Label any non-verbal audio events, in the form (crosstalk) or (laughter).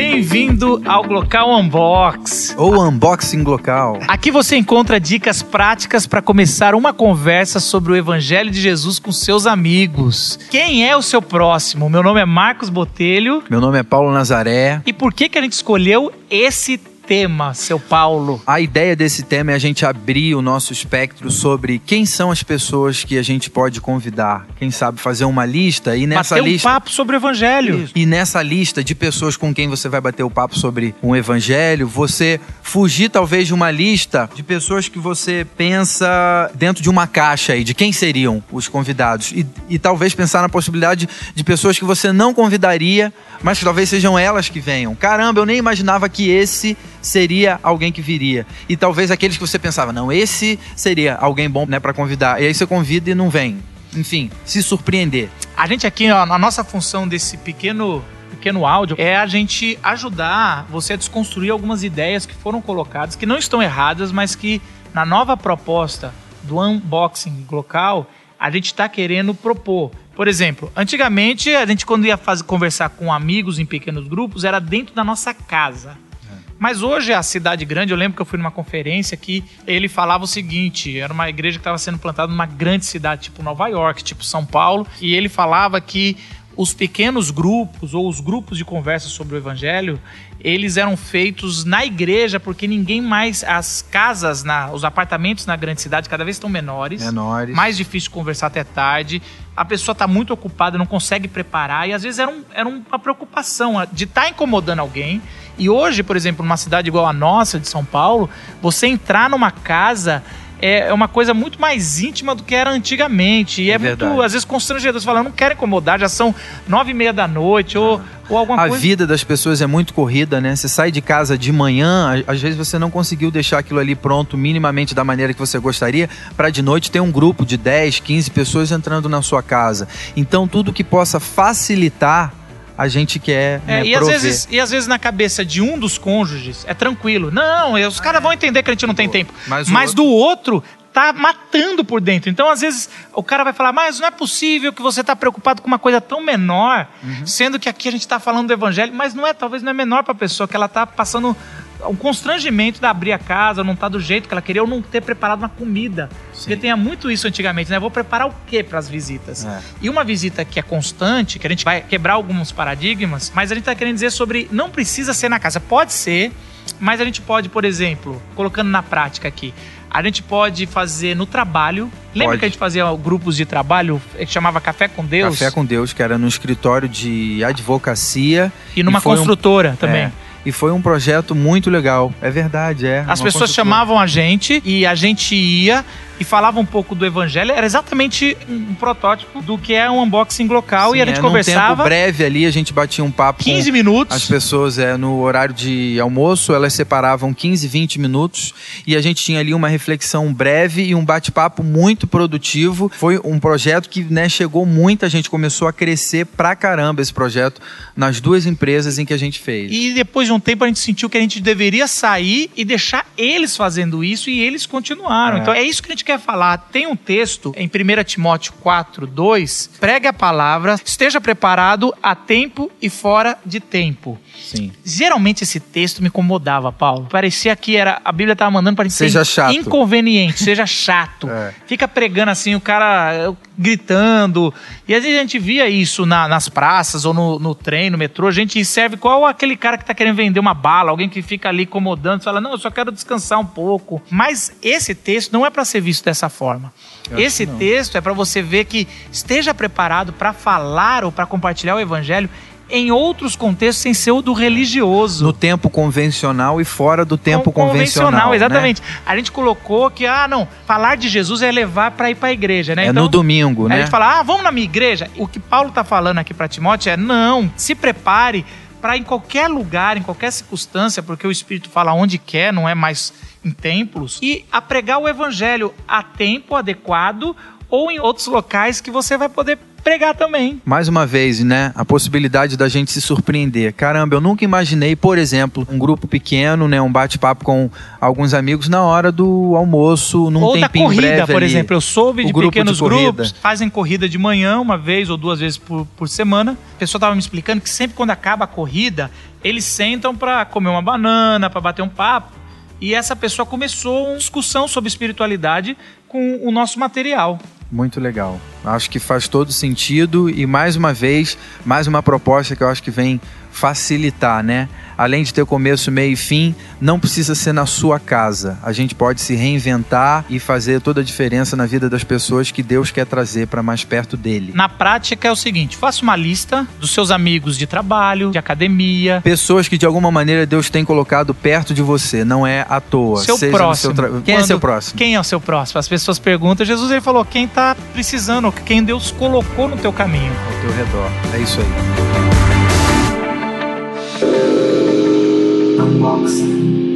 Bem-vindo ao Glocal Unbox. Ou Unboxing Glocal. Aqui você encontra dicas práticas para começar uma conversa sobre o Evangelho de Jesus com seus amigos. Quem é o seu próximo? Meu nome é Marcos Botelho. Meu nome é Paulo Nazaré. E por que, que a gente escolheu esse tema, seu Paulo? A ideia desse tema é a gente abrir o nosso espectro sobre quem são as pessoas que a gente pode convidar. Quem sabe fazer uma lista e nessa bater lista. um papo sobre o Evangelho. E nessa lista de pessoas com quem você vai bater o papo sobre um evangelho, você fugir talvez de uma lista de pessoas que você pensa dentro de uma caixa aí, de quem seriam os convidados. E, e talvez pensar na possibilidade de pessoas que você não convidaria, mas que talvez sejam elas que venham. Caramba, eu nem imaginava que esse seria alguém que viria. E talvez aqueles que você pensava, não, esse seria alguém bom né, para convidar. E aí você convida e não vem. Enfim, se surpreender. A gente aqui, ó, nossa função desse pequeno pequeno áudio é a gente ajudar você a desconstruir algumas ideias que foram colocadas, que não estão erradas, mas que na nova proposta do unboxing local, a gente está querendo propor. Por exemplo, antigamente a gente quando ia fazer, conversar com amigos em pequenos grupos era dentro da nossa casa. Mas hoje a cidade grande, eu lembro que eu fui numa conferência que ele falava o seguinte: era uma igreja que estava sendo plantada numa grande cidade, tipo Nova York, tipo São Paulo, e ele falava que os pequenos grupos ou os grupos de conversa sobre o evangelho, eles eram feitos na igreja porque ninguém mais as casas, na, os apartamentos na grande cidade cada vez estão menores, Menores. mais difícil conversar até tarde. A pessoa está muito ocupada, não consegue preparar e às vezes era, um, era uma preocupação de estar tá incomodando alguém. E hoje, por exemplo, numa cidade igual a nossa de São Paulo, você entrar numa casa é uma coisa muito mais íntima do que era antigamente. E é, É muito, às vezes, constrangedor. Você fala, eu não quero incomodar, já são nove e meia da noite, ou, ou alguma A coisa. vida das pessoas é muito corrida, né? Você sai de casa de manhã, a- às vezes você não conseguiu deixar aquilo ali pronto minimamente da maneira que você gostaria, para de noite ter um grupo de 10, 15 pessoas entrando na sua casa. Então, tudo que possa facilitar, a gente quer É, né, e, às prover. vezes, e às vezes na cabeça de um dos cônjuges é tranquilo. Não, os caras vão entender que a gente não tem tempo. Mas Mas outro- do outro tá matando por dentro. Então, às vezes, o cara vai falar, mas não é possível que você tá preocupado com uma coisa tão menor, Uhum. sendo que aqui a gente tá falando do evangelho, mas não é, talvez não é menor pra pessoa, que ela tá passando um constrangimento de abrir a casa, não tá do jeito que ela queria, ou não ter preparado uma comida. Porque tinha muito isso antigamente, né? Vou preparar o quê para as visitas? É. E uma visita que é constante, que a gente vai quebrar alguns paradigmas, mas a gente tá querendo dizer sobre não precisa ser na casa. Pode ser, mas a gente pode, por exemplo, colocando na prática aqui, a gente pode fazer no trabalho. Lembra Pode. que a gente fazia grupos de trabalho que chamava Café com Deus? Café com Deus, que era no escritório de advocacia. E numa um- construtora também. É, e foi um projeto muito legal. É verdade, é. As pessoas chamavam a gente e a gente ia e falava um pouco do evangelho. Era exatamente um protótipo do que é um unboxing local. Sim, e a gente é, num conversava tempo breve ali, a gente batia um papo 15 com minutos. as pessoas é, no horário de almoço, elas separavam 15, 20 minutos e a gente tinha ali uma reflexão breve e um bate-papo muito produtivo. Foi um projeto que né, chegou muita gente, começou a crescer pra caramba esse projeto nas duas empresas em que a gente fez. E depois de um tempo a gente sentiu que a gente deveria sair e deixar eles fazendo isso e eles continuaram. É. Então é isso que a gente quer falar. Tem um texto em 1 Timóteo 4, 2. Pregue a palavra, esteja preparado a tempo e fora de tempo. Sim. Geralmente esse texto me incomodava, Paulo. Parecia que era a Bíblia estava mandando pra gente Seja ser chato. inconveniente, seja (laughs) chato. É. Fica pregando assim, o cara gritando. E às vezes a gente via isso na- nas praças ou no, no trem, no metrô. A gente serve qual aquele cara que tá querendo vender uma bala, alguém que fica ali incomodando, fala, não, eu só quero descansar um pouco. Mas esse texto não é para ser visto dessa forma. Eu Esse texto é para você ver que esteja preparado para falar ou para compartilhar o evangelho em outros contextos sem ser o do religioso. No tempo convencional e fora do tempo Com- convencional. né? exatamente. A gente colocou que, ah, não, falar de Jesus é levar para ir para a igreja, né? É no domingo, né? a gente fala, ah, vamos na minha igreja. O que Paulo tá falando aqui para Timóteo é, não, se prepare para em qualquer lugar, em qualquer circunstância, porque o Espírito fala onde quer, não é mais em templos, e a pregar o evangelho a tempo adequado ou em outros locais que você vai poder pregar também. Mais uma vez, né? A possibilidade da gente se surpreender. Caramba, eu nunca imaginei, por exemplo, um grupo pequeno, né? Um bate-papo com alguns amigos na hora do almoço, num Ou da tempinho corrida, breve por ali. exemplo. Eu soube O de grupo pequenos de corrida. grupos, fazem corrida de manhã, uma vez ou duas vezes por, por semana. A pessoa estava me explicando que sempre quando acaba a corrida, eles sentam para comer uma banana, para bater um papo. E essa pessoa começou uma discussão sobre espiritualidade com o nosso material. Muito legal. Acho que faz todo sentido e mais uma vez, mais uma proposta que eu acho que vem facilitar, né? Além de ter começo, meio e fim, não precisa ser na sua casa. A gente pode se reinventar e fazer toda a diferença na vida das pessoas que Deus quer trazer para mais perto dele. Na prática é o seguinte: faça uma lista dos seus amigos de trabalho, de academia, Pessoas que de alguma maneira Deus tem colocado perto de você, não é à toa. seu próximo. seu tra- Quem é Quando- seu próximo? Quem é o seu próximo? As pessoas perguntam. Jesus ele falou: quem tá precisando, quem Deus colocou no teu caminho. Ao teu redor. É isso aí. Unboxing.